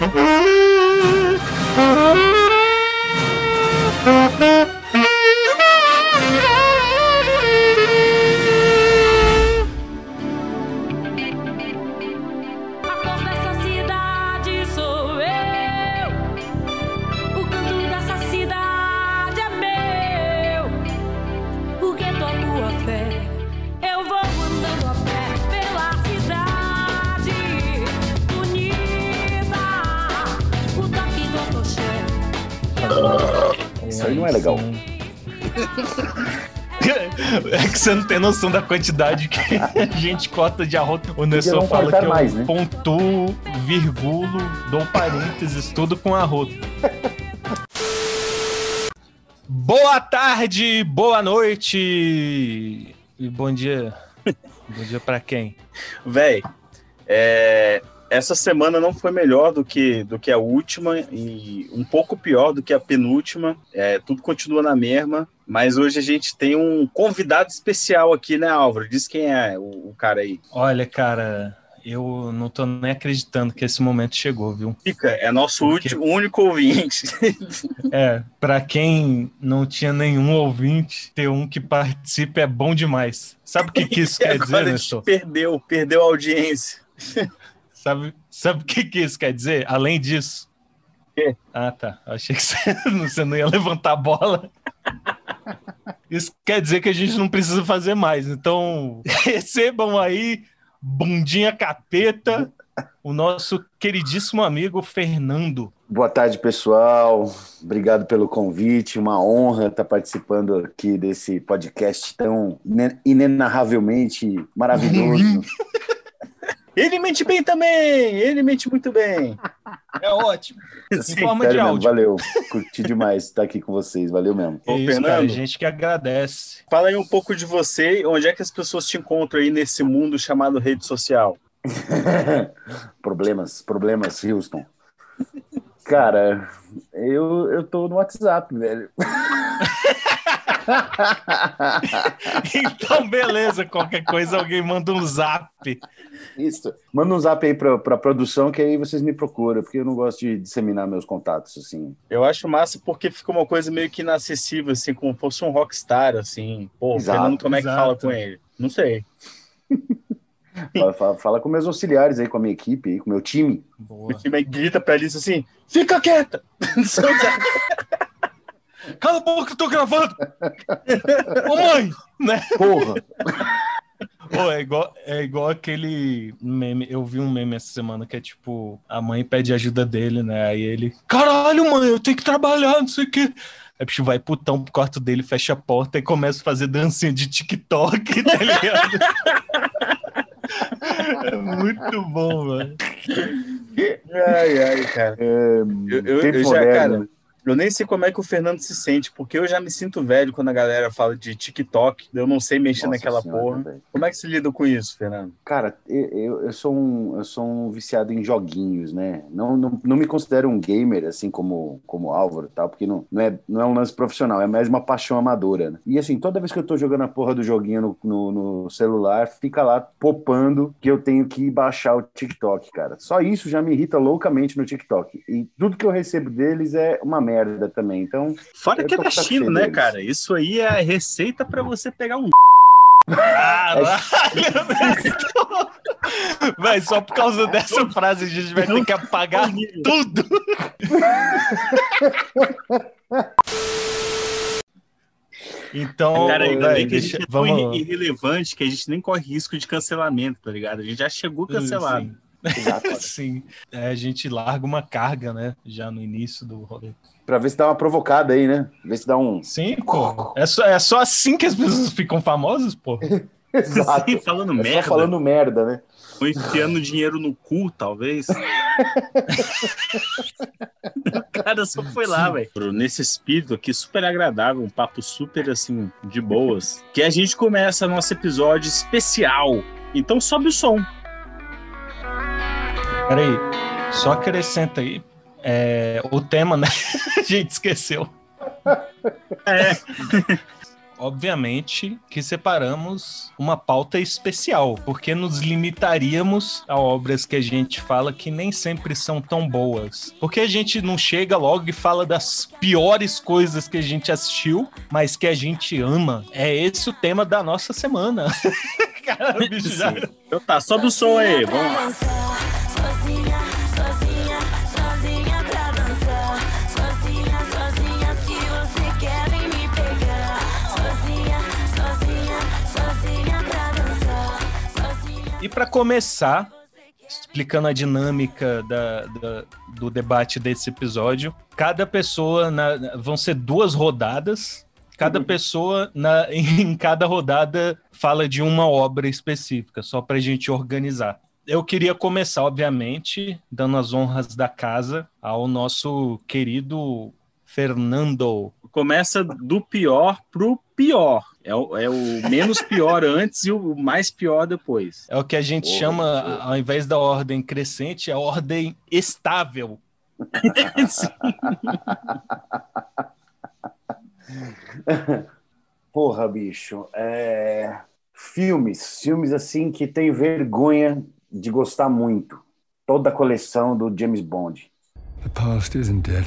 A você não tem noção da quantidade que a gente cota de arroz. O Nestor fala que eu mais, né? pontuo, virgulo, dou parênteses, tudo com arroz. Boa tarde, boa noite e bom dia. Bom dia pra quem? Véi, é, essa semana não foi melhor do que, do que a última e um pouco pior do que a penúltima. É, tudo continua na mesma, mas hoje a gente tem um convidado especial aqui, né, Álvaro? Diz quem é o, o cara aí. Olha, cara, eu não tô nem acreditando que esse momento chegou, viu? Fica, é nosso Por quê? último, único ouvinte. É, pra quem não tinha nenhum ouvinte, ter um que participe é bom demais. Sabe o que, que isso quer dizer, agora a gente Nestor? perdeu, perdeu a audiência. Sabe, sabe o que, que isso quer dizer? Além disso. quê? Ah, tá. Eu achei que você não ia levantar a bola. Isso quer dizer que a gente não precisa fazer mais. Então, recebam aí, bundinha capeta, o nosso queridíssimo amigo Fernando. Boa tarde, pessoal. Obrigado pelo convite. Uma honra estar participando aqui desse podcast tão ine- inenarravelmente maravilhoso. Ele mente bem também, ele mente muito bem. É ótimo. Em Sim. forma de mesmo, áudio. valeu. Curti demais estar aqui com vocês. Valeu mesmo. Ô, É isso, Fernando. cara, a gente que agradece. Fala aí um pouco de você, onde é que as pessoas te encontram aí nesse mundo chamado rede social? problemas, problemas, Houston. Cara, eu, eu tô no WhatsApp, velho. Então, beleza. Qualquer coisa, alguém manda um zap. Isso. Manda um zap aí pra, pra produção que aí vocês me procuram, porque eu não gosto de disseminar meus contatos, assim. Eu acho massa porque fica uma coisa meio que inacessível, assim, como se fosse um rockstar, assim. Pô, o Exato, Fernando, como é que exato. fala com ele? Não sei. Fala, fala- fala com meus auxiliares aí, com a minha equipe, aí, com o meu time. Boa. O time grita pra Alice assim, fica quieta! Cala a boca, eu tô gravando! Ô, mãe! Né? Porra! Pô, é igual, é igual aquele meme. Eu vi um meme essa semana que é tipo: a mãe pede ajuda dele, né? Aí ele, caralho, mãe, eu tenho que trabalhar, não sei o quê. Aí o bicho vai putão pro quarto dele, fecha a porta e começa a fazer dancinha de TikTok, tá ligado? é muito bom, velho. ai, ai, cara. É, Eu, eu- eu já, moderno, cara, né? Eu nem sei como é que o Fernando se sente, porque eu já me sinto velho quando a galera fala de TikTok, eu não sei mexer Nossa naquela Senhora, porra. Como é que se lida com isso, Fernando? Cara, eu, eu, eu sou um, eu sou um viciado em joguinhos, né? Não, não, não me considero um gamer, assim como, como Álvaro e tal, porque não, não, é, não é um lance profissional, é mais uma paixão amadora, né? E assim, toda vez que eu tô jogando a porra do joguinho no, no, no celular, fica lá popando que eu tenho que baixar o TikTok, cara. Só isso já me irrita loucamente no TikTok. E tudo que eu recebo deles é uma merda também. Então, Fora que é da China, né, deles. cara? Isso aí é a receita pra você pegar um. Caralho, Nestor! Véi, só por causa dessa frase a gente vai ter que apagar tudo. Então, Cara, ainda bem que a deixa, gente é tão vamos. irre- irrelevante que a gente nem corre risco de cancelamento, tá ligado? A gente já chegou cancelado. Sim. Sim. É, a gente larga uma carga, né? Já no início do rolê. pra ver se dá uma provocada aí, né? Ver se dá um. Sim, pô. É só, é só assim que as pessoas ficam famosas, pô. Exato. Sim, falando É merda. só falando merda, né? Ou enfiando dinheiro no cu, talvez. o cara só foi lá, velho. Nesse espírito aqui, super agradável, um papo super assim, de boas. Que a gente começa nosso episódio especial. Então sobe o som. Peraí, só acrescenta aí. é, o tema, né? a gente esqueceu. É. obviamente que separamos uma pauta especial, porque nos limitaríamos a obras que a gente fala que nem sempre são tão boas. Porque a gente não chega logo e fala das piores coisas que a gente assistiu, mas que a gente ama. É esse o tema da nossa semana. Cara, o bicho já... Então tá, sobe o som aí, vamos lá. Para começar, explicando a dinâmica da- da- do debate desse episódio, cada pessoa na- vão ser duas rodadas. Cada pessoa na- em cada rodada fala de uma obra específica, só para a gente organizar. Eu queria começar, obviamente, dando as honras da casa ao nosso querido Fernando. Começa do pior pro pior. É o, é o menos pior antes e o mais pior depois. É o que a gente Boa, chama, boa. ao invés da ordem crescente, a ordem estável. Porra, bicho. É... Filmes, filmes assim que tem vergonha de gostar muito. Toda a coleção do James Bond. The past isn't dead.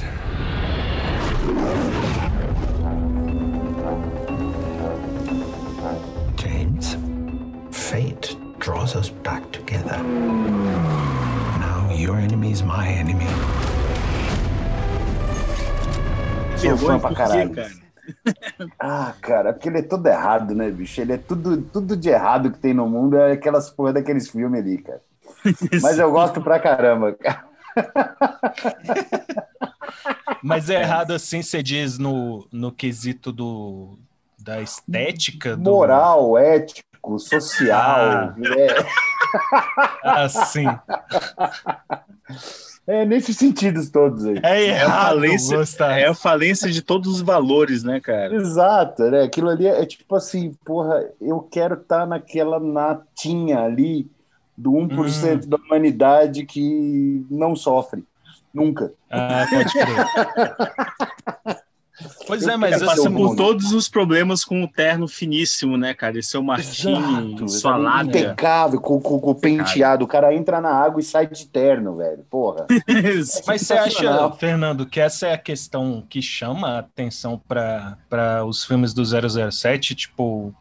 Draws us back together. Now your enemy is my enemy. Sou fã pra caralho. cara? Ah, cara, porque ele é todo errado, né, bicho? Ele é tudo, tudo de errado que tem no mundo, é aquelas porra daqueles filmes ali, cara. Mas eu gosto pra caramba, cara. Mas é errado assim, você diz no, no quesito do, da estética? Do... Moral, ético, social. Ah, sim. É, é nesses sentidos todos aí. É É a errado falência, gostar. é a falência de todos os valores, né, cara? Exato, né? Aquilo ali é tipo assim, porra, eu quero estar naquela natinha ali do 1% da humanidade que não sofre. Nunca. Ah, pode crer. Pois é, mas Eu É, passa assim, o por mundo. todos os problemas com o terno finíssimo, né, cara? Esse seu martini, Exato, sua lábia. Impecável, com, com, com o penteado. O cara entra na água e sai de terno, velho. Porra. Mas você acha. Fernando, que essa é a questão que chama a atenção para os filmes do 007? Tipo,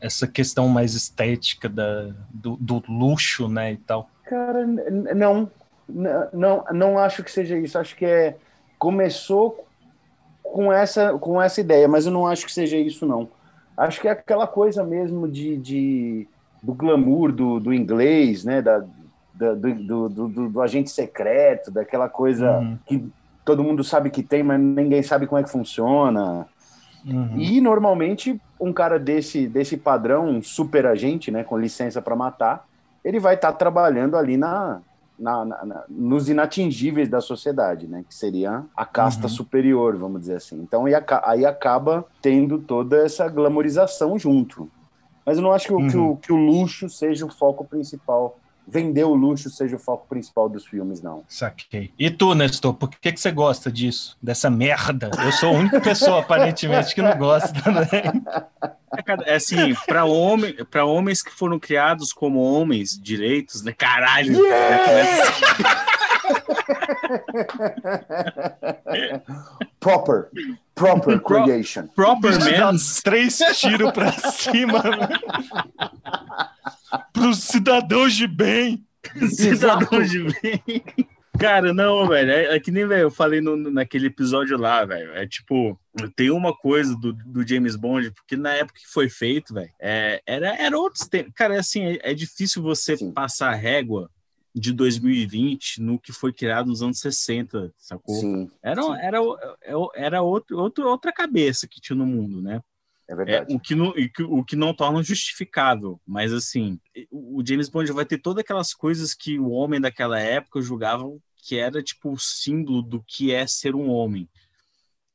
essa questão mais estética da, do, do luxo, né, e tal. Cara, não, não, não acho que seja isso. Acho que é começou com essa com essa ideia, mas eu não acho que seja isso não. Acho que é aquela coisa mesmo de, de do glamour do, do inglês, né, da, da- do, do, do, do- agente secreto, daquela coisa Uhum. que todo mundo sabe que tem, mas ninguém sabe como é que funciona. Uhum. E normalmente um cara desse desse padrão, um super agente, né, com licença para matar, ele vai estar trabalhando ali na, na- na- nos inatingíveis da sociedade, né, que seria a casta Uhum. superior, vamos dizer assim. Então aí, aí acaba tendo toda essa glamorização junto. Mas eu não acho que, o- que Uhum. o, que o luxo seja o foco principal. Vender o luxo seja o foco principal dos filmes, não. Saquei. E tu, Nestor, por que, que você gosta disso? Dessa merda? Eu sou a única pessoa, aparentemente, que não gosta, né? É, assim, para homem, para homens que foram criados como homens direitos, né? Caralho. Proper, proper Pro- creation. Proper man. três tiros pra cima. Para os cidadãos de bem. Cidadão de bem. Cara, não, velho. É, é que nem velho, eu falei no- naquele episódio lá, velho. É tipo, tem uma coisa do, do James Bond, porque na época que foi feito, velho, é, era, era outros tempos. Cara, é assim, é, é difícil você Sim. passar a régua de 2020 no que foi criado nos anos 60, sacou? Sim, Era, era, era outro, outro, outra cabeça que tinha no mundo, né? É É, verdade. o, que não, o que não torna justificável. Mas, assim, o o James Bond vai ter todas aquelas coisas que o homem daquela época julgava que era, tipo, o símbolo do que é ser um homem.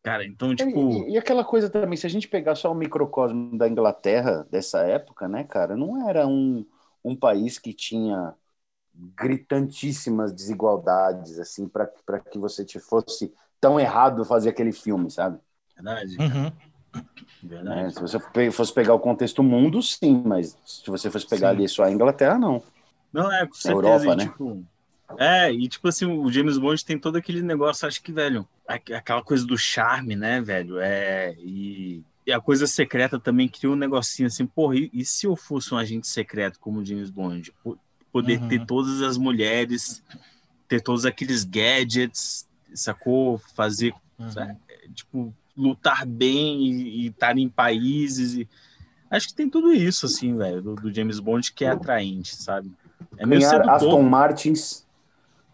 Cara, então, tipo... E, e aquela coisa também, se a gente pegar só o microcosmo da Inglaterra dessa época, né, cara, não era um, um país que tinha gritantíssimas desigualdades, assim, para que você te fosse tão errado fazer aquele filme, sabe? Verdade. Uhum. Verdade. Se você fosse pegar o contexto mundo, sim, mas se você fosse pegar Sim. ali só a Inglaterra, não. Não, é, com certeza. Europa, e, né? tipo, é, e tipo assim, o James Bond tem todo aquele negócio, acho que, velho, aqu- aquela coisa do charme, né, velho? É, e, e a coisa secreta também cria um negocinho assim, porra, e, e se eu fosse um agente secreto como o James Bond? Po- Poder Uhum. ter todas as mulheres, ter todos aqueles gadgets, sacou? Fazer, Uhum. sabe? tipo, lutar bem e estar em países e. Acho que tem tudo isso, assim, velho, do, do James Bond que é atraente, sabe? É meio Ganhar. Aston Martins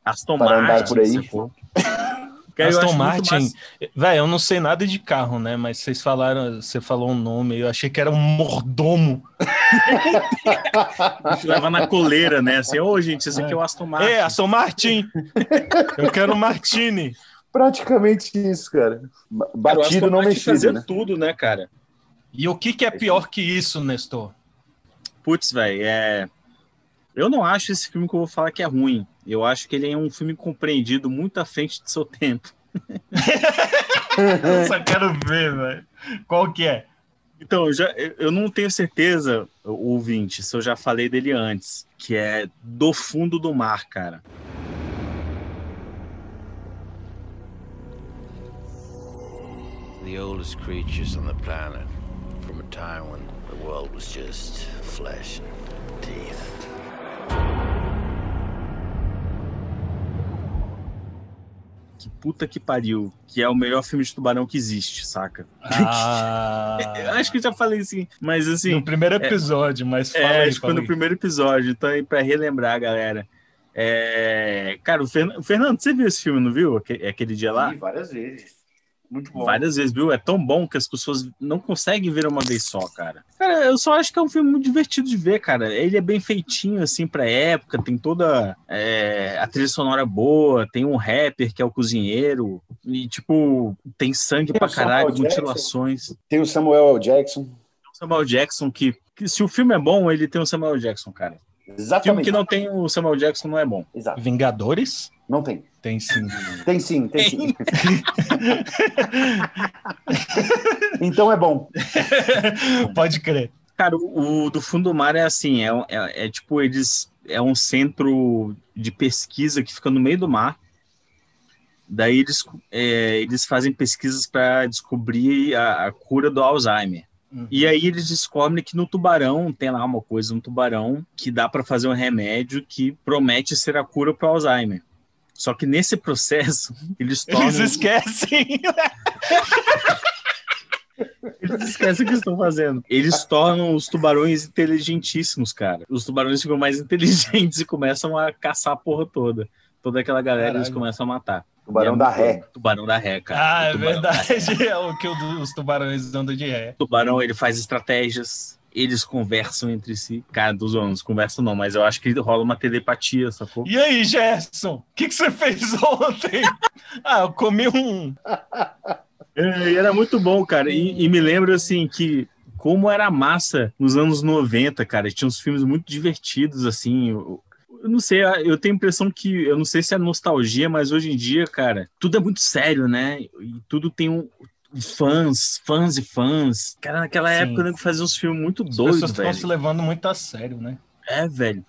Aston para andar Martin, por aí. sacou? Eu Aston Martin, velho, eu não sei nada de carro, né? Mas vocês falaram, você falou um nome, eu achei que era um mordomo. A gente leva na coleira, né? Assim, ô, gente, esse aqui é o Aston Martin. É, Aston Martin! eu quero um Martini. Praticamente isso, cara. Cara, Batido Aston não mexido, fazia né? tudo, né, cara? E o que, que é pior que isso, Nestor? Putz, velho, é... Eu não acho esse filme que eu vou falar que é ruim. Eu acho que ele é um filme compreendido muito à frente de seu tempo. Eu só quero ver, velho. Qual que é? Então, eu, já, eu- não tenho certeza, o ouvinte, se eu já falei dele antes, que é Do Fundo do Mar, cara. The oldest creatures on the planet, from a time when the world was just flesh and teeth. Que puta que pariu. Que é o melhor filme de tubarão que existe, saca? Ah, Eu acho que eu já falei assim, mas assim. no primeiro episódio, mas fala É, aí, acho que foi no primeiro episódio, então aí pra relembrar, galera. É, Cara, o Fern- o Fernando, você viu esse filme, não viu? Aque- Aquele dia lá? Sim, várias vezes. Muito bom. Várias vezes, viu? É tão bom que as pessoas não conseguem ver uma vez só, cara. Cara, eu só acho que é um filme muito divertido de ver, cara. Ele é bem feitinho, assim, pra época, tem toda é, a trilha sonora boa, tem um rapper que é o cozinheiro, e, tipo, tem sangue Tem pra caralho, Jackson. mutilações. Tem o Samuel L. Jackson. O Samuel Jackson, que, que se o filme é bom, ele tem o Samuel Jackson, cara. Filme Exatamente. que não tem o Samuel Jackson não é bom. Exato. Vingadores? Não tem. Tem sim. Tem sim, tem sim. então é bom. Pode crer. Cara, o, o do fundo do mar é assim, é, um- é, é tipo, eles é um centro de pesquisa que fica no meio do mar. Daí eles, é, eles fazem pesquisas para descobrir a, a cura do Alzheimer. Uhum. E aí eles descobrem que no tubarão, tem lá uma coisa no tubarão que dá para fazer um remédio que promete ser a cura para o Alzheimer. Só que nesse processo, eles tornam... Eles esquecem. Eles esquecem o que estão fazendo. Eles tornam os tubarões inteligentíssimos, cara. Os tubarões ficam mais inteligentes e começam a caçar a porra toda. Toda aquela galera eles Caralho. começam a matar. Tubarão é da ré. Tubarão da ré, cara. Ah, é verdade. É o que os tubarões andam de ré. O tubarão, ele faz estratégias. Eles conversam entre si. Cara, dos anos, conversam não, mas eu acho que rola uma telepatia, sacou? E aí, Gerson? O que, que você fez ontem? ah, eu comi um. É, e era muito bom, cara. E, e me lembro, assim, que como era massa nos anos 90, cara. Tinha uns filmes muito divertidos, assim. Eu, eu não sei, eu tenho a impressão que, eu não sei se é nostalgia, mas hoje em dia, cara, tudo é muito sério, né? E tudo tem um. Fãs, fãs e fãs. Cara, naquela Sim. época, né, fazia uns filmes muito As doidos, pessoas estão velho. se levando muito a sério, né? É, velho.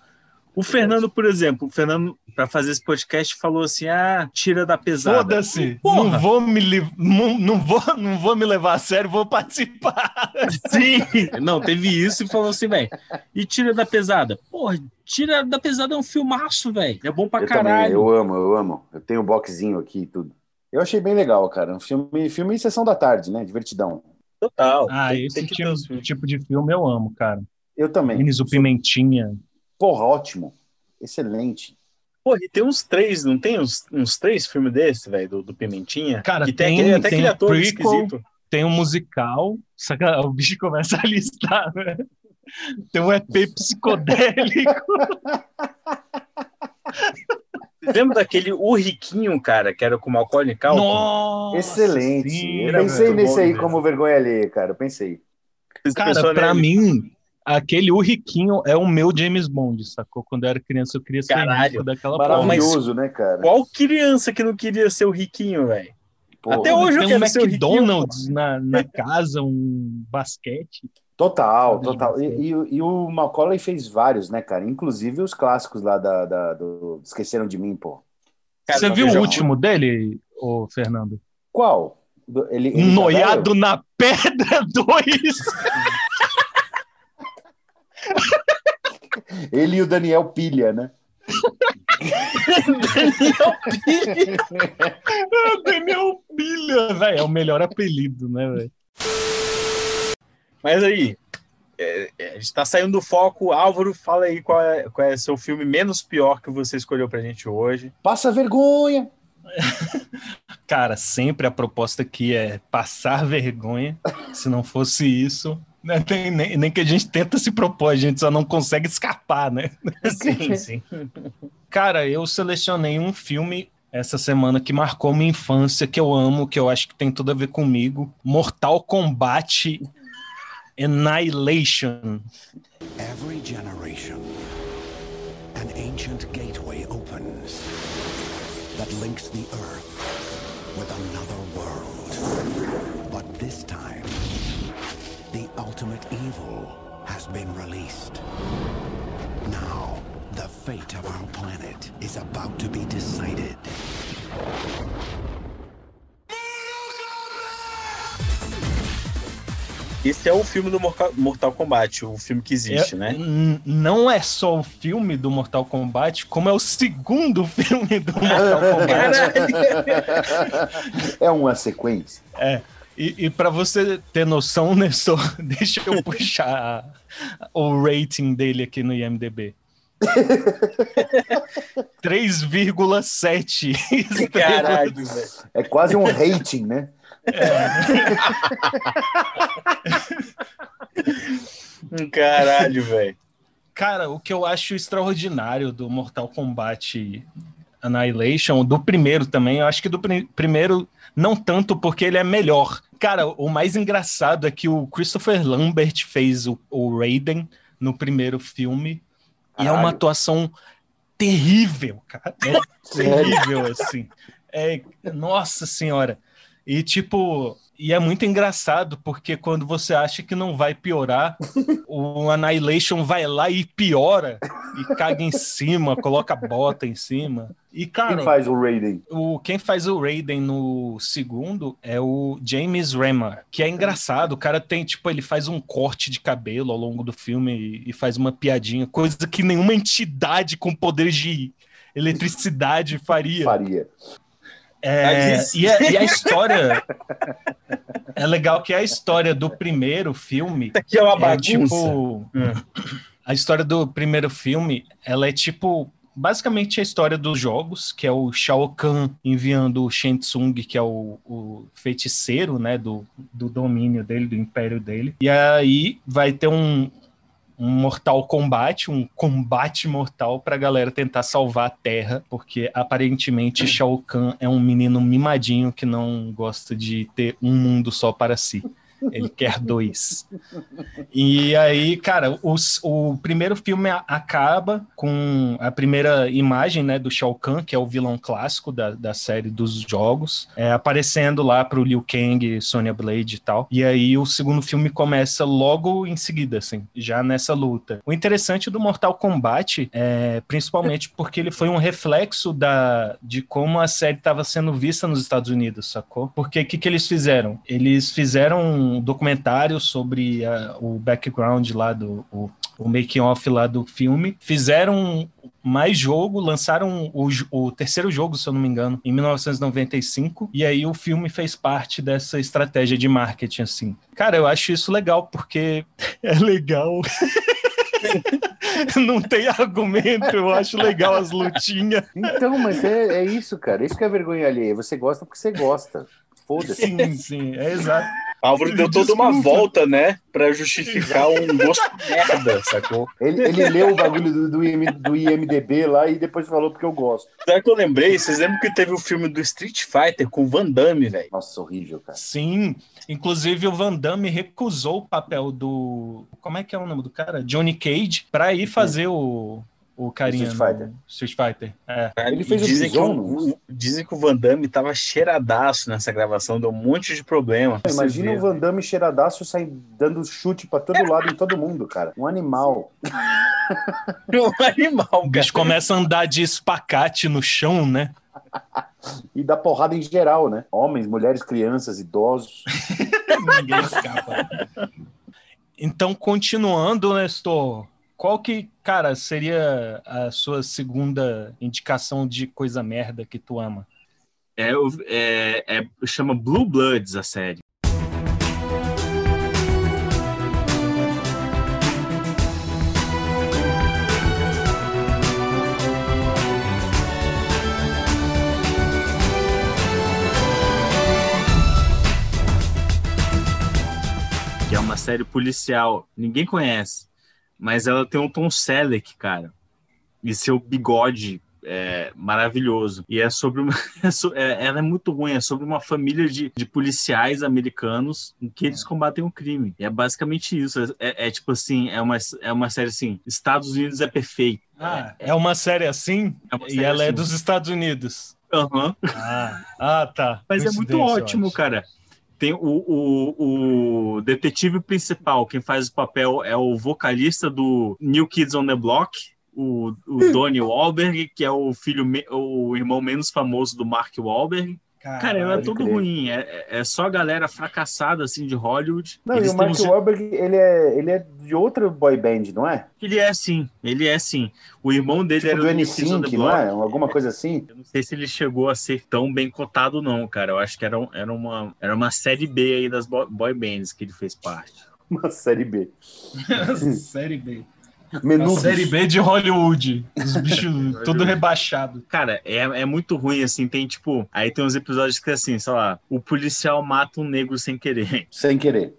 O Fernando, por exemplo, o Fernando, pra fazer esse podcast, falou assim: ah, tira da pesada. Foda-se. Não vou me li- não, não vou, não vou me levar a sério, vou participar. Sim! Não, teve isso e falou assim, velho. E tira da pesada. Porra, tira da pesada é um filmaço, velho. É bom pra Eu também, caralho. eu amo, eu amo. Eu tenho o boxzinho aqui e tudo. Eu achei bem legal, cara. Um filme, filme em sessão da tarde, né? Divertidão. Total. Ah, Tem- esse tem que ter tipo, tipo de filme eu amo, cara. Eu também. Menes o Pimentinha. Porra, ótimo. Excelente. Pô, e tem uns três, não tem uns, uns três filmes desse, velho, do, do Pimentinha? Cara, que tem, tem- aquele, até tem aquele ator prequel. esquisito. Tem um musical, só que o bicho começa a listar, né? Tem um EP psicodélico. Lembra daquele O Riquinho, cara, que era com o Macaulay Culkin? Nossa, Excelente. sim, pensei nesse aí mesmo. como vergonha alheia, cara. Eu pensei. Cara, pra né, mim, aquele O Riquinho é o meu James Bond, sacou? Quando eu era criança, eu queria ser Caralho. rico daquela porra. Maravilhoso, né, cara? Qual criança que não queria ser o Riquinho, velho? Porra. Até hoje eu Tem um quero ser o riquinho, McDonald's na, na casa, um basquete. Total, total. E, e- e o Macaulay fez vários, né, cara? Inclusive os clássicos lá da, da- do Esqueceram de Mim, pô. Cara, Você viu o último dele, ô Fernando? Qual? Ele, ele tá Noiado na Pedra 2. velho? Ele e o Daniel Pilha, né? Daniel Pilha, velho. É o melhor apelido, né, velho? Mas aí, é, é, a gente tá saindo do foco. Álvaro, fala aí qual é, qual é seu filme menos pior que você escolheu pra gente hoje. Passa vergonha. Cara, sempre a proposta aqui é passar vergonha. Se não fosse isso, né, nem, nem, nem que a gente tenta se propor, a gente só não consegue escapar, né? Sim, sim. Cara, eu selecionei um filme essa semana que marcou minha infância, que eu amo, que eu acho que tem tudo a ver comigo. Mortal Kombat Annihilation. Every generation, an ancient gateway opens that links the earth with another world. But this time, the ultimate evil has been released. Now, the fate of our planet is about to be decided. Esse é o filme do Mortal Kombat, o filme que existe, É- né? Não é só o filme do Mortal Kombat, como é o segundo filme do Mortal Kombat. É uma sequência. E, e para você ter noção, Nestor, deixa eu puxar o rating dele aqui no IMDB. 3,7 estrelas. Caralho, velho. É quase um rating, né? Um Caralho, velho. Cara, o que eu acho extraordinário do Mortal Kombat Annihilation, do primeiro também, eu acho que do pri- primeiro não tanto porque ele é melhor. Cara, o mais engraçado é que o Christopher Lambert fez o, o Raiden no primeiro filme e é uma Caralho. atuação terrível, cara. É terrível, assim. É, nossa senhora. E tipo, e é muito engraçado porque quando você acha que não vai piorar, o Annihilation vai lá e piora e caga em cima, coloca a bota em cima. E cara, Quem faz o Raiden? o, quem faz o Raiden no segundo é o James Remar, que é engraçado. O cara tem, tipo, ele faz um corte de cabelo ao longo do filme e, e faz uma piadinha, coisa que nenhuma entidade com poderes de eletricidade faria. Faria. É, isso- e, a, e a história. É legal que a história do primeiro filme Aqui é uma é bagunça. tipo. A história do primeiro filme, ela é tipo. Basicamente a história dos jogos, que é o Shao Kahn enviando o Shang Tsung, que é o, o feiticeiro, né, do, do domínio dele, do império dele. E aí vai ter um, um mortal combate, um combate mortal pra galera tentar salvar a Terra, porque aparentemente Shao Kahn é um menino mimadinho que não gosta de ter um mundo só para si. Ele quer dois. E aí, cara, os- o primeiro filme acaba com a primeira imagem né, do Shao Kahn, que é o vilão clássico da, da série dos jogos, é, aparecendo lá pro Liu Kang, Sonya Blade e tal. E aí o segundo filme começa logo em seguida, assim, já nessa luta. O interessante do Mortal Kombat é principalmente porque ele foi um reflexo da, de como a série estava sendo vista nos Estados Unidos, sacou? Porque o que, que eles fizeram? Eles fizeram um documentário sobre a- o background lá do. O, o making off lá do filme, fizeram mais jogo, lançaram o, o terceiro jogo, se eu não me engano, em 1995, e aí o filme fez parte dessa estratégia de marketing, assim. Cara, eu acho isso legal, porque é legal. não tem argumento, eu acho legal as lutinhas. Então, mas é, é isso, cara. Isso que é vergonha alheia. Você gosta porque você gosta. Foda-se. Sim, sim, é exato. Álvaro deu toda uma volta, né? Pra justificar um gosto de merda, sacou? Ele, ele leu o bagulho do, do, IM do IMDB lá e depois falou porque eu gosto. Sabe que eu lembrei? Vocês lembram que teve o filme do Street Fighter com o Van Damme, velho? Nossa, horrível, cara. Sim, inclusive o Van Damme recusou o papel do. Como é que é o nome do cara? Johnny Cage, pra ir fazer o, O carinha Street Fighter. no Street Fighter. É. Cara, Ele e fez o dizem, que Bison, o, o- dizem que o Van Damme tava cheiradaço nessa gravação, deu um monte de problema. Imagina o Van Damme cheiradaço sair dando chute pra todo lado em todo mundo, cara. Um animal. um animal, O bicho começa a andar de espacate no chão, né? E dá porrada em geral, né? Homens, mulheres, crianças, idosos. Ninguém escapa. Então, continuando, Nestor, qual que, cara, seria a sua segunda indicação de coisa merda que tu ama? É, é, é- chama Blue Bloods a série. Que é uma série policial. Ninguém conhece. Mas ela tem um Tom Selleck, cara. E seu bigode é, maravilhoso. E é sobre uma. é é- ela é muito ruim, é sobre uma família de, de policiais americanos em que eles combatem o crime. E é basicamente isso. É, é- é tipo assim, é uma, é uma série assim: Estados Unidos é perfeito. Ah, é uma série assim? É uma e série ela é assim. dos Estados Unidos. Aham. Ah, ah tá. Mas é muito ótimo, cara. Tem o, o, o detetive principal, quem faz o papel é o vocalista do New Kids on the Block, o, o Donnie Wahlberg, que é o filho, o irmão menos famoso do Mark Wahlberg. Cara, é pode todo crer. ruim. É, é- é só a galera fracassada assim de Hollywood. Não, Eles e o Mark uns- Wahlberg, ele é, ele é de outra boy band, não é? Ele é sim, ele é sim. O irmão dele Tipo era do o New Kids on the N5, não é? Alguma coisa assim? Eu não sei se ele chegou a ser tão bem cotado, não, cara. Eu acho que era, um- era, uma, era uma série B aí das bo- boy bands que ele fez parte. Uma série B. série B. Menudos. Série B de Hollywood. Os bichos tudo rebaixado. Cara, é, é muito ruim, assim. Tem tipo. Aí tem uns episódios que, assim, sei lá, o policial mata um negro sem querer. Sem querer.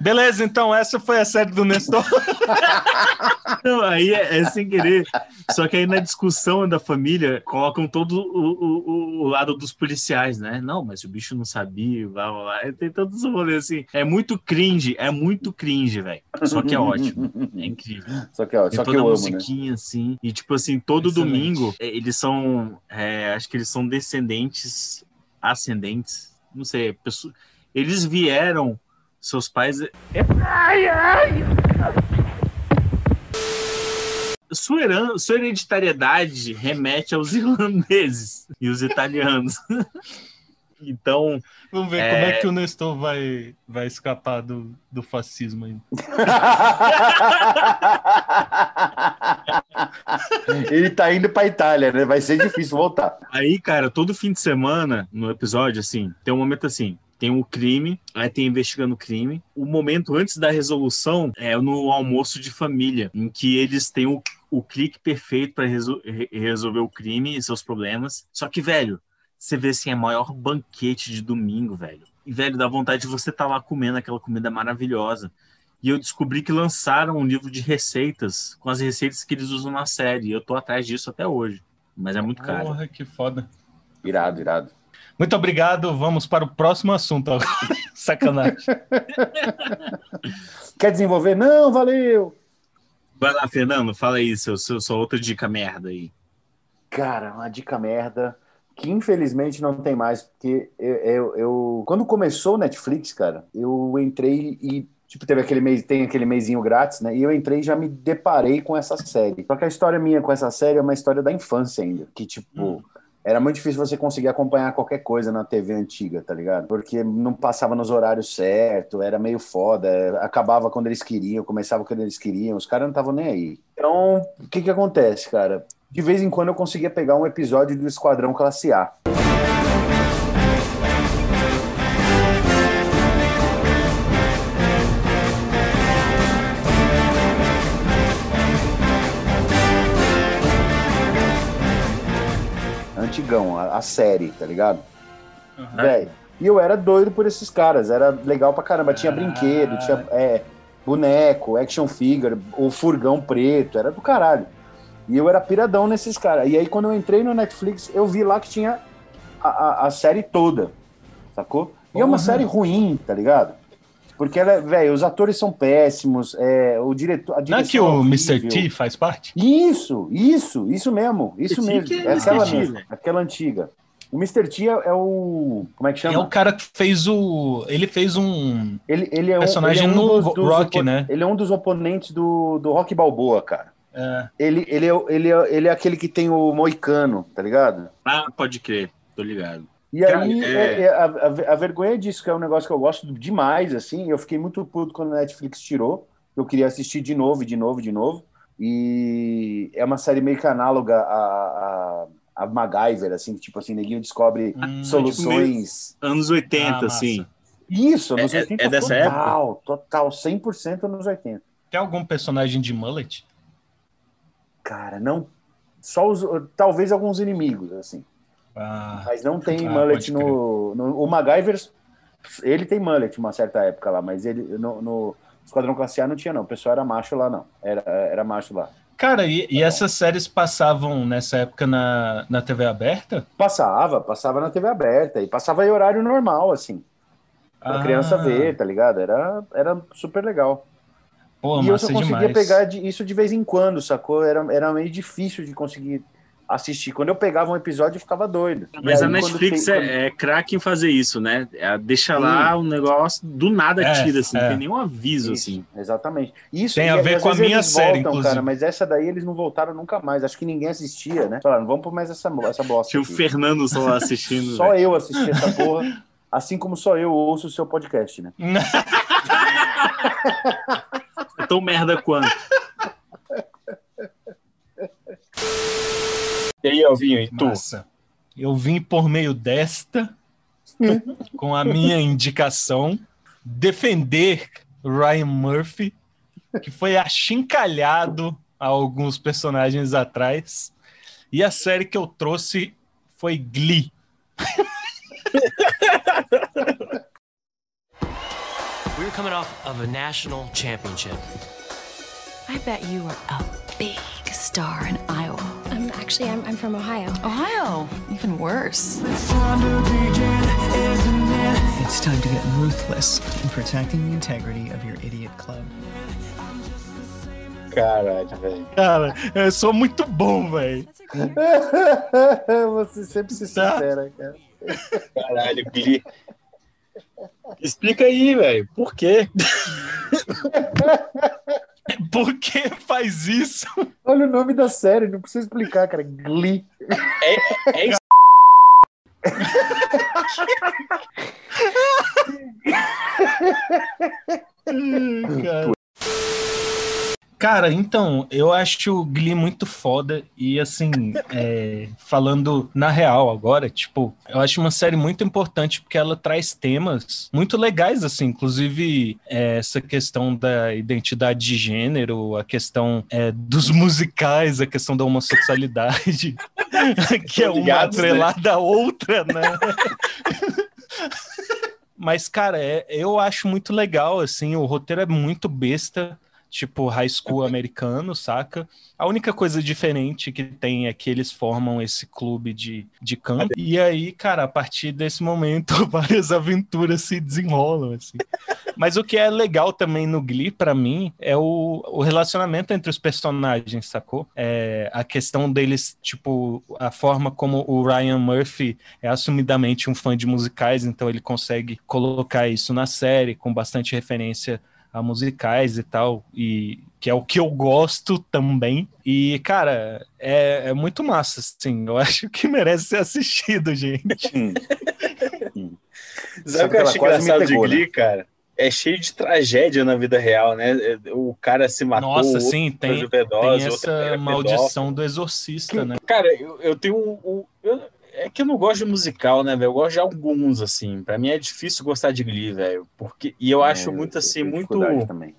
Beleza, então essa foi a série do Nestor. Não, aí é, é sem querer. Só que aí na discussão da família, colocam todo o, o, o lado dos policiais, né? Não, mas o bicho não sabia, blá blá blá. Tem todos os rolês assim. É muito cringe, é muito cringe, velho. Só que é ótimo. É incrível. Só que, ó, Tem só que toda eu a amo, né? musiquinha, assim. E, tipo assim, todo Excelente. domingo, é, eles são. é, acho que eles são descendentes, ascendentes. Não sei. pessoa- eles vieram, seus pais. Sua, heran- sua hereditariedade remete aos irlandeses e os italianos. então, Vamos ver É. como é que o Nestor vai, vai escapar do, do fascismo aí. Ele tá indo pra Itália, né? Vai ser difícil voltar. Aí, cara, todo fim de semana, no episódio, assim, tem um momento assim. Tem o crime, aí tem investigando o crime. O momento antes da resolução é no almoço de família, em que eles têm o, o clique perfeito para resolver o crime e seus problemas. Só que, velho, você vê assim, é o maior banquete de domingo, velho. E, velho, dá vontade de você estar lá comendo aquela comida maravilhosa. E eu descobri que lançaram um livro de receitas com as receitas que eles usam na série. E eu tô atrás disso até hoje. Mas é muito caro. Porra, que foda. Irado, irado. Muito obrigado. Vamos para o próximo assunto agora. Sacanagem. Quer desenvolver? Não, valeu! Vai lá, Fernando, fala aí, seu, seu, sua outra dica merda aí. Cara, uma dica merda que infelizmente não tem mais, porque eu, eu, eu- quando começou o Netflix, cara, eu entrei e tipo teve aquele mês, tem aquele mêsinho grátis, né? E eu entrei e já me deparei com essa série. Só que a história minha com essa série é uma história da infância ainda, que tipo Era muito difícil você conseguir acompanhar qualquer coisa na TV antiga, tá ligado? Porque não passava nos horários certos, era meio foda, acabava quando eles queriam, começava quando eles queriam, os caras não estavam nem aí. Então, o que que acontece, cara? De vez em quando eu conseguia pegar um episódio do Esquadrão Classe A. Antigão, a, a série, tá ligado? Véi, E eu era doido por esses caras, era legal pra caramba. Tinha brinquedo, tinha é, boneco, action figure, o furgão preto, era do caralho. E eu era piradão nesses caras. E aí, quando eu entrei no Netflix, eu vi lá que tinha a, a, a série toda, sacou? E é uma série ruim, tá ligado? Porque, ela, velho, os atores são péssimos, é, o diretor. A Não é que o horrível. Mr. T faz parte? Isso, isso, isso mesmo, isso Esse mesmo. é É aquela. T, mesmo, aquela antiga. O Mr. T é, é o. Como é que É chama? o cara que fez o. Ele fez um. Ele, ele é um, personagem ele é um no dos, dos Rock, né? Ele é um dos oponentes do, do Rock Balboa, cara. é, Ele, ele, é, ele, é, ele é aquele que tem o Moicano, tá ligado? Ah, pode crer, tô ligado. E aí, é- é- é a, a- a vergonha disso, que é um negócio que eu gosto demais, assim, eu fiquei muito puto quando a Netflix tirou, eu queria assistir de novo, e de novo, e de novo, e é uma série meio que análoga a, a, a MacGyver, assim, que, tipo assim, neguinho descobre Hum, soluções... Anos 80, Ah, assim. Isso, anos É- é- 80 é dessa total, total, 100% anos 80. Tem algum personagem de mullet? Cara, não... Só os... Talvez alguns inimigos, assim. Ah, Mas não tem Ah, mullet no, no. O MacGyver, ele tem mullet uma certa época lá, mas ele no, no Esquadrão Classe A não tinha, não. O pessoal era macho lá, não. Era, era macho lá. Cara, e, e essas séries passavam nessa época na, na TV aberta? Passava, passava na TV aberta e passava em horário normal, assim. Pra Ah, criança ver, tá ligado? Era, era super legal. Pô, e eu só conseguia demais. pegar de- isso de vez em quando, sacou? Era, era meio difícil de conseguir assistir. Quando eu pegava um episódio, eu ficava doido. Mas a aí, quando Netflix quando- é, é craque em fazer isso, né? É, deixa lá o negócio, do nada É, tira, assim, é. não tem nenhum aviso, Isso, assim. Exatamente. Isso, Tem e- a ver com a minha eles série, voltam, inclusive. Cara, mas essa daí eles não voltaram nunca mais. Acho que ninguém assistia, né? Falaram, vamos pôr mais essa, essa bosta. Tinha o. Fernando só assistindo. Só velho. eu assisti essa porra, assim como só eu ouço o seu podcast, né? É tão merda quanto. E aí, Alvinho, e tu? Massa. Eu vim por meio desta, com a minha indicação, defender Ryan Murphy, que foi achincalhado a alguns personagens atrás. E a série que eu trouxe foi Glee. We were coming off of a national championship. I bet you were a big star in Iowa. Um, actually, I'm, I'm from Ohio. Ohio, even worse. It's time to get ruthless in protecting the integrity of your idiot club. Caralho, velho. Cara, eu sou muito bom, velho. Você sempre se Tá. supera, cara. Caralho, Glee. Explica aí, velho. Por quê? Por que faz isso? Olha o nome da série, não precisa explicar, cara. Glee. É, é isso. cara. Cara, então, eu acho o Glee muito foda e, assim, é, falando na real agora, tipo, eu acho uma série muito importante porque ela traz temas muito legais, assim, inclusive é, essa questão da identidade de gênero, a questão é, dos musicais, a questão da homossexualidade, que é uma né? atrelada à outra, né? Mas, cara, é- eu acho muito legal, assim, o roteiro é muito besta, tipo high school americano, saca? A única coisa diferente que tem é que eles formam esse clube de, de campo. E aí, cara, a partir desse momento, várias aventuras se desenrolam, assim. Mas o que é legal também no Glee, pra mim, é o, o relacionamento entre os personagens, sacou? É, a questão deles, tipo, a forma como o Ryan Murphy é assumidamente um fã de musicais, então ele consegue colocar isso na série com bastante referência a musicais e tal, e que é o que eu gosto também. E, cara, é, é muito massa, assim. Eu acho que merece ser assistido, gente. Sabe o que eu acho engraçado pegou, de Glee, cara? É cheio de tragédia na vida real, né? O cara se matou. Nossa, sim, tem, tem essa maldição do exorcista, né? Cara, eu, eu tenho um. um- eu- é que eu não gosto de musical, né, velho? Eu gosto de alguns, assim. Pra mim é difícil gostar de Glee, velho. Porque, e eu acho É, muito eu assim, muito. Também.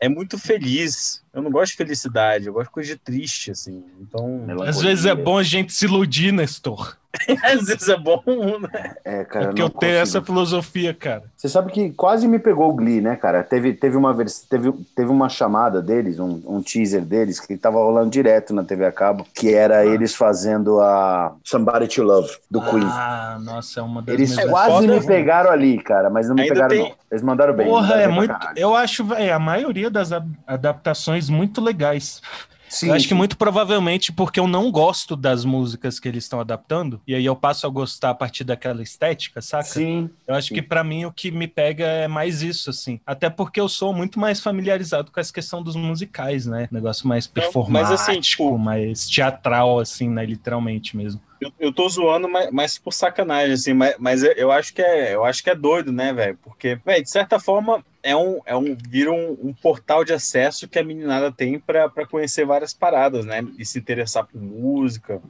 É muito feliz. Eu não gosto de felicidade, eu gosto de coisa de triste, assim. Então. Às vezes é bom a gente se iludir, Nestor. Às vezes é bom, né? É, cara, É porque não eu tenho essa filosofia, cara. Você sabe que quase me pegou o Glee, né, cara? Teve, teve, uma, vers... teve, teve uma chamada deles, um, um teaser deles, que tava rolando direto na TV a cabo, que era eles fazendo a Somebody to Love, do Queen. Ah, nossa, é uma das Eles quase me né? pegaram ali, cara, mas não me Ainda pegaram, tem- não. Eles mandaram bem. Porra, mandaram é muito. Eu acho, velho, a maioria das adaptações muito legais. Sim, eu acho que sim. muito provavelmente porque eu não gosto das músicas que eles estão adaptando, e aí eu passo a gostar a partir daquela estética, saca? Sim. Eu acho que pra mim o que me pega é mais isso, assim. Até porque eu sou muito mais familiarizado com essa questão dos musicais, né? Negócio mais mas performático, assim, tipo- mais teatral, assim, né? Literalmente mesmo. Eu, eu tô zoando, mas, mas por sacanagem, assim, mas, mas eu- eu acho que é, eu acho que é doido, né, velho? Porque, velho, de certa forma, é um, é um, vira um, um portal de acesso que a meninada tem pra conhecer várias paradas, né? E se interessar por música,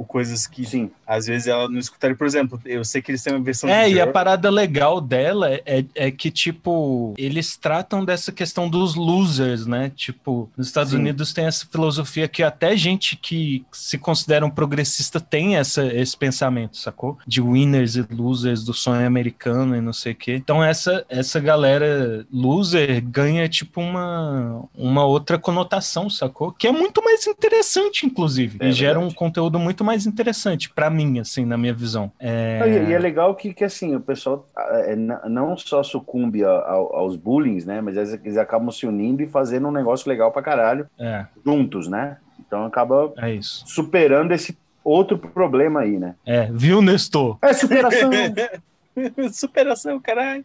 por coisas que Sim. às vezes ela não escutaria. Por exemplo, eu sei que eles têm uma versão É, de e a parada legal dela é, é que, tipo, eles tratam dessa questão dos losers, né? Tipo, nos Estados Sim. Unidos tem essa filosofia que até gente que se considera um progressista tem essa, esse pensamento, sacou? De winners e losers do sonho americano e não sei o quê. Então, essa, essa galera loser ganha, tipo, uma, uma outra conotação, sacou? Que é muito mais interessante, inclusive. É e gera um verdade. conteúdo muito mais interessante pra mim, assim, na minha visão. É... E, e é legal que, que assim, o pessoal é, não só sucumbe ao- aos bullying, né? Mas eles, eles acabam se unindo e fazendo um negócio legal pra caralho É, juntos, né? Então acaba é isso. superando esse outro problema aí, né? É, viu, Nestor? É superação! Superação, caralho.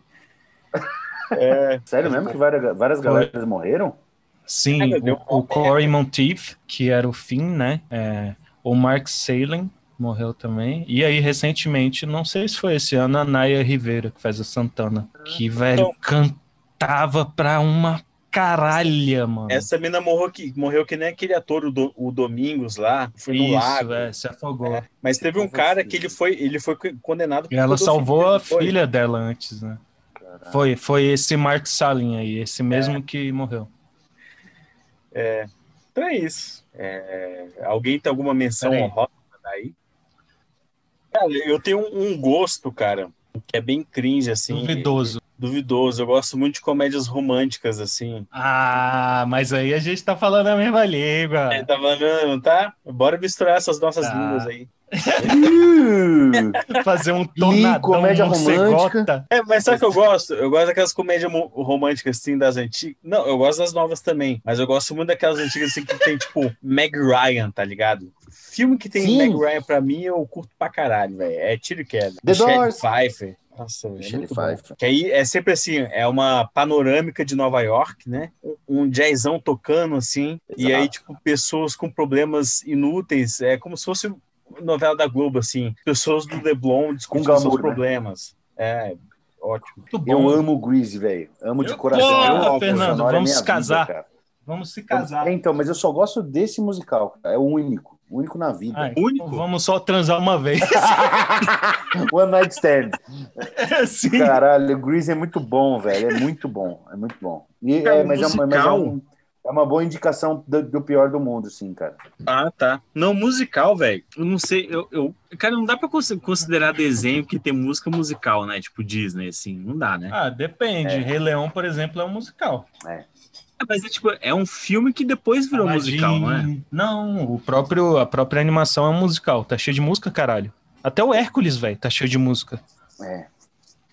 É, Sério mesmo que várias, várias galeras morreram? Sim, Deus. o, o Corey Monteith, que era o fim, né? É, o Mark Salem morreu também. E aí, recentemente, não sei se foi esse ano, a Naya Rivera, que faz a Santana. Que, velho, cantava pra uma caralha, mano. essa mina morreu que, morreu que nem aquele ator, o, Do- o Domingos lá, foi no Isso, lago. é, se afogou. Mas teve um cara que ele foi, ele foi condenado E ela salvou a foi? filha dela antes, né? Foi, foi esse Mark Salem aí, esse mesmo que morreu. Então é isso. É, alguém tem alguma menção honrosa daí? Cara, eu tenho um, gosto, cara, que é bem cringe, assim. Duvidoso. Duvidoso. Eu gosto muito de comédias românticas, assim. Ah, mas aí a gente tá falando a mesma língua. É, tá falando, tá? Bora misturar essas nossas Tá. línguas aí. Fazer um tornadão comédia morcegota. É, mas sabe o que eu gosto? Eu gosto daquelas comédias românticas, assim, das antigas. Não, eu gosto das novas também. Mas eu gosto muito daquelas antigas, assim, que tem, tipo, Meg Ryan, tá ligado? Filme que tem Sim. Meg Ryan, pra mim, eu curto pra caralho, velho. É tiro e queda. The Michelle Doors. Pfeiffer. Nossa, é. Que aí é sempre assim, é uma panorâmica de Nova York, né? Um jazzão tocando, assim. E aí, Exato. tipo, pessoas com problemas inúteis. É como se fosse novela da Globo, assim. Pessoas do Leblon discutindo glamour, seus né? problemas. É, ótimo. Muito bom. Eu amo o Greasy, velho. Amo de Eu- coração. Porra, Eu amo, Fernando, é vamos minha se casar. cara. Vamos se casar. É, então, mas eu só gosto desse musical. cara. É o único. O único na vida. Ai, Único? então Vamos só transar uma vez. One Night Stand. Sim. Caralho, o Grease é muito bom, velho. É muito bom. É muito bom. E, Cara, é, mas é, mas é um- é uma boa indicação do, do pior do mundo, sim, cara. Ah, tá. Não, musical, velho. Eu não sei. Eu, eu- Cara, não dá pra cons- considerar desenho que tem música musical, né? Tipo Disney, assim. Não dá, né? Ah, depende. É. Rei Leão, por exemplo, é um musical. Ah, mas é tipo, é um filme que depois virou Aladdin- musical, não é? Não, o próprio, a própria animação é um musical. Tá cheio de música, caralho. Até o Hércules, velho, tá cheio de música. É.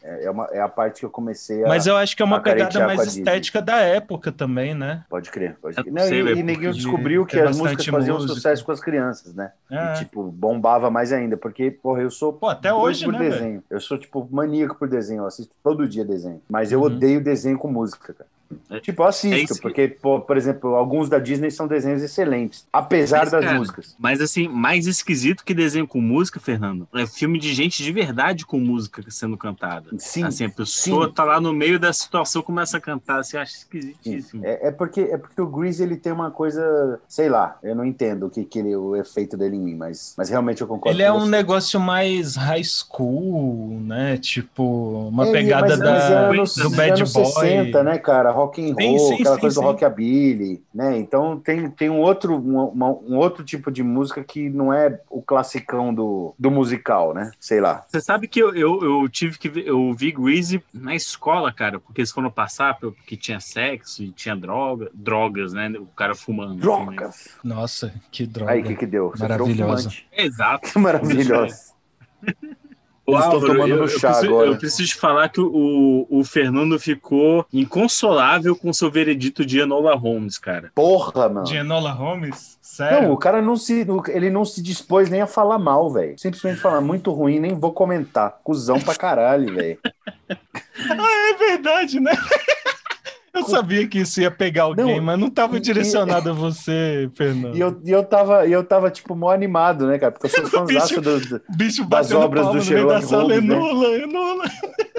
É, é uma, é a parte que eu comecei a. Mas eu acho que é uma pegada mais estética da época também, né? Pode crer, pode É crer. Não, possível, e, e é neguinho porque descobriu que as músicas faziam música. sucesso com as crianças, né? É. E, tipo, bombava mais ainda, porque, porra, eu sou Pô, até hoje, por né, desenho. Eu sou, tipo, maníaco por desenho. Eu assisto todo dia desenho. Mas eu Uhum. odeio desenho com música, cara. É- Tipo, eu é assisto, isso que- porque, pô, por exemplo, alguns da Disney são desenhos excelentes, apesar Mas, das cara, músicas. Mas assim, mais esquisito que desenho com música, Fernando, é filme de gente de verdade com música sendo cantada. Sim. Assim, a pessoa sim. tá lá no meio da situação, começa a cantar, assim, eu acho esquisitíssimo. É, é porque, é porque o Grease ele tem uma coisa, sei lá, eu não entendo o que, que ele, o efeito dele em mim, mas, mas realmente eu concordo. Ele é um você. negócio mais high school, né? Tipo, uma Ele- pegada mas, da, mas é anos, do Bad anos Boy. 60, né, cara? Rock and roll, Sim, sim, aquela sim, coisa sim. do rockabilly, né? Então tem, tem um outro um, uma- um outro tipo de música que não é o classicão do, do musical, né? Sei lá. Você sabe que eu, eu, eu tive que ver, eu vi Greasy na escola, cara, porque eles foram passar porque tinha sexo e tinha droga, drogas, né? O cara fumando. assim, né? Drogas. Nossa, que droga. Aí o que que deu? Maravilhosa. Exato. Maravilhosa. Ô, Eles estão Álvaro, tomando eu, no eu chá preciso, agora. eu preciso te falar que o, o Fernando ficou inconsolável com seu veredito de Enola Holmes, cara. Porra, mano. De Enola Holmes? Sério? Não, o cara não se, ele não se dispôs nem a falar mal, velho. Simplesmente falar muito ruim, nem vou comentar. Cusão pra caralho, velho. Ah, é verdade, né? Eu sabia que isso ia pegar alguém, Não, mas não estava e- direcionado a você, Fernando. E eu, e eu tava, e eu tava, tipo, mó animado, né, cara? Porque eu sou fãzaço do, bicho das obras do Sherlock sala, Holmes, né? Enola, Enola.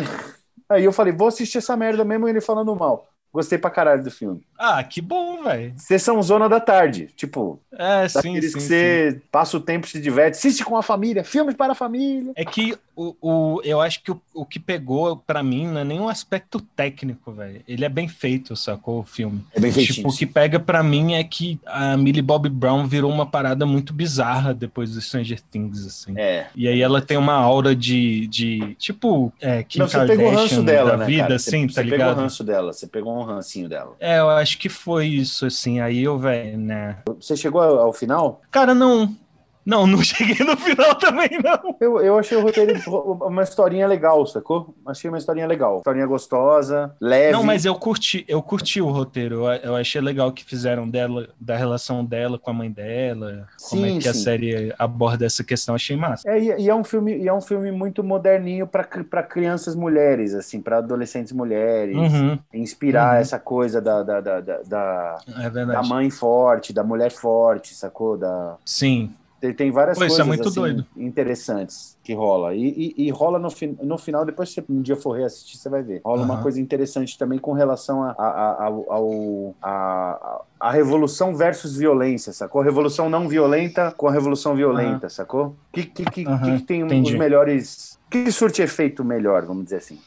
Aí eu falei, vou assistir essa merda mesmo ele falando mal. Gostei pra caralho do filme. Ah, que bom, velho. Sessão Zona da Tarde. Tipo, É, sim, sim, que sim. você passa o tempo, se diverte, assiste com a família, filmes para a família. É que o, o, eu acho que o, o que pegou pra mim não é nem um aspecto técnico, velho. Ele é bem feito, sacou? O filme. É bem feitinho, Tipo, o que pega pra mim é que a Millie Bobby Brown virou uma parada muito bizarra depois do Stranger Things, assim. É. E aí ela tem uma aura de, de tipo, é, Kim Não, você Kardashian pegou o ranço dela, da né, vida, cara? assim, você, tá você ligado? pegou o ranço dela, você pegou um rancinho dela. É, eu acho que foi isso, assim. Aí eu, velho, né? Você chegou ao final? Cara, não. Não, não cheguei no final também, não. Eu, eu achei o roteiro uma historinha legal, sacou? Achei uma historinha legal. Historinha gostosa, leve. Não, mas eu curti, eu curti o roteiro. Eu, eu achei legal que fizeram dela, da relação dela com a mãe dela. como Sim, é que a sim. série aborda essa questão. Achei massa. É, e, e é um filme, e é um filme muito moderninho para crianças mulheres, assim, para adolescentes mulheres, Uhum. inspirar Uhum. essa coisa da, da, da, da, da, É da mãe forte, da mulher forte, sacou? Da... Sim. Tem, tem várias Pô, isso coisas é muito assim, doido. interessantes que rola. E, e, e rola no, fin- no final, depois você um dia for reassistir, você vai ver. Rola uma Aham. coisa interessante também com relação a, a, a, ao- ao- a, a, a revolução versus violência, sacou? Revolução não violenta com a revolução violenta, sacou? O que, que, que, Aham, que tem entendi. os melhores. O que surte efeito melhor, vamos dizer assim?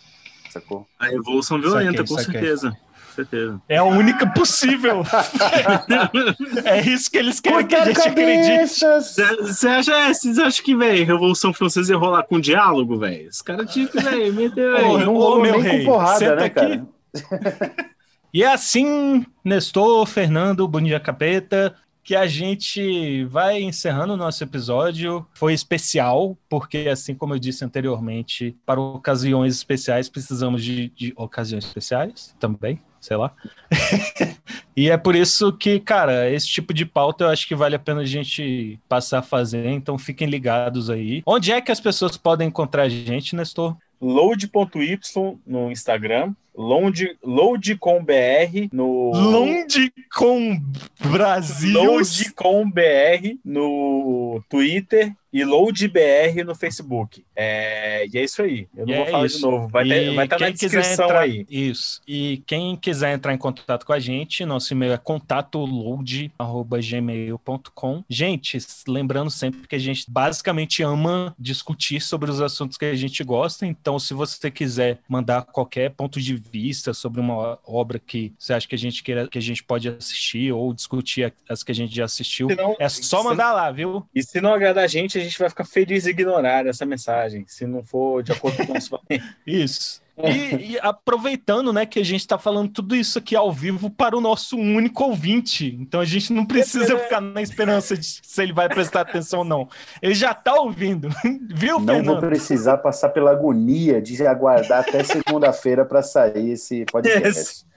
Sacou? A evolução violenta, Saquei, com saquei. certeza. Com certeza. É a única possível. é isso que eles querem que a Cortar gente acredite. cabeças! Você acha, é, vocês acham que, velho, Revolução Francesa ia rolar com diálogo, velho? Os caras tinham que, velho, meter, velho. Não rolou meu nem rei, com porrada, senta né, aqui. cara? E é assim, Nestor, Fernando, Bom Dia Capeta, que a gente vai encerrando o nosso episódio. Foi especial, porque, assim como eu disse anteriormente, para ocasiões especiais precisamos de, de ocasiões especiais também, sei lá. e é por isso que, cara, esse tipo de pauta eu acho que vale a pena a gente passar a fazer, então fiquem ligados aí. Onde é que as pessoas podem encontrar a gente, Nestor? Load.y no Instagram, load, load com BR no. Longe com Brasil. Load com BR no Twitter e Load BR no Facebook. É, e é isso aí. Eu não E vou é falar isso. de novo. Vai E estar na quem quiser descrição entrar- aí. Isso. E quem quiser entrar em contato com a gente, nosso e-mail é contatoload.gmail.com. Gente, lembrando sempre que a gente basicamente ama discutir sobre os assuntos que a gente gosta. Então, se você quiser mandar qualquer ponto de vista sobre uma obra que você acha que a gente queira, que a gente pode assistir ou discutir as que a gente já assistiu, não- é só mandar lá, viu? E se não agradar a gente, a gente vai ficar feliz em ignorar essa mensagem. Se não for de acordo com o nosso. Isso. E, e aproveitando, né, que a gente tá falando tudo isso aqui ao vivo para o nosso único ouvinte. Então a gente não precisa ficar na esperança de se ele vai prestar atenção ou não. Ele já tá ouvindo. Viu, Não vou Fernando? precisar passar pela agonia de aguardar até segunda-feira para sair esse podcast.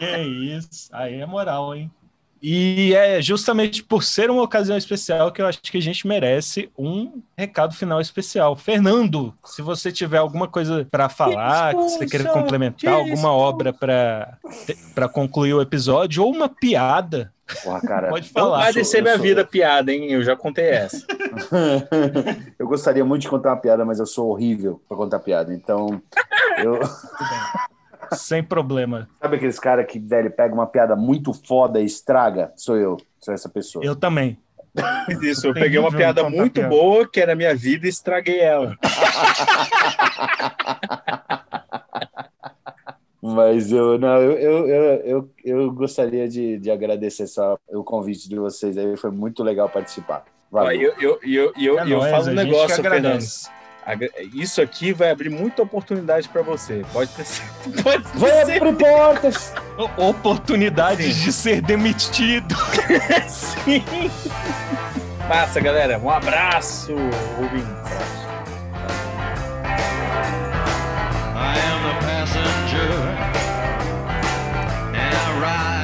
É isso. Aí é moral, hein? E é justamente por ser uma ocasião especial que eu acho que a gente merece um recado final especial. Fernando, se você tiver alguma coisa para falar, que você queira complementar, alguma obra para para concluir o episódio ou uma piada, Porra, cara. pode Não falar. vai descer eu minha sou- vida piada, hein? Eu já contei essa. eu gostaria muito de contar uma piada, mas eu sou horrível para contar piada. Então, eu. Sem problema. Sabe aqueles cara que ele pega uma piada muito foda e estraga? Sou eu, sou essa pessoa. Eu também. Isso, eu, peguei uma piada muito piada. boa que era minha vida e estraguei ela. Mas eu não, eu, eu, eu, eu, gostaria de, de agradecer o convite de vocês aí, foi muito legal participar. Valeu. Eu, eu, eu, eu, falo um negócio, Fernando. Isso aqui vai abrir muita oportunidade para você. Pode ter, certeza. Vai abrir portas! Oportunidades Sim. de ser demitido. Sim. Massa, galera. Um abraço, ouvintes. I am a passenger ride.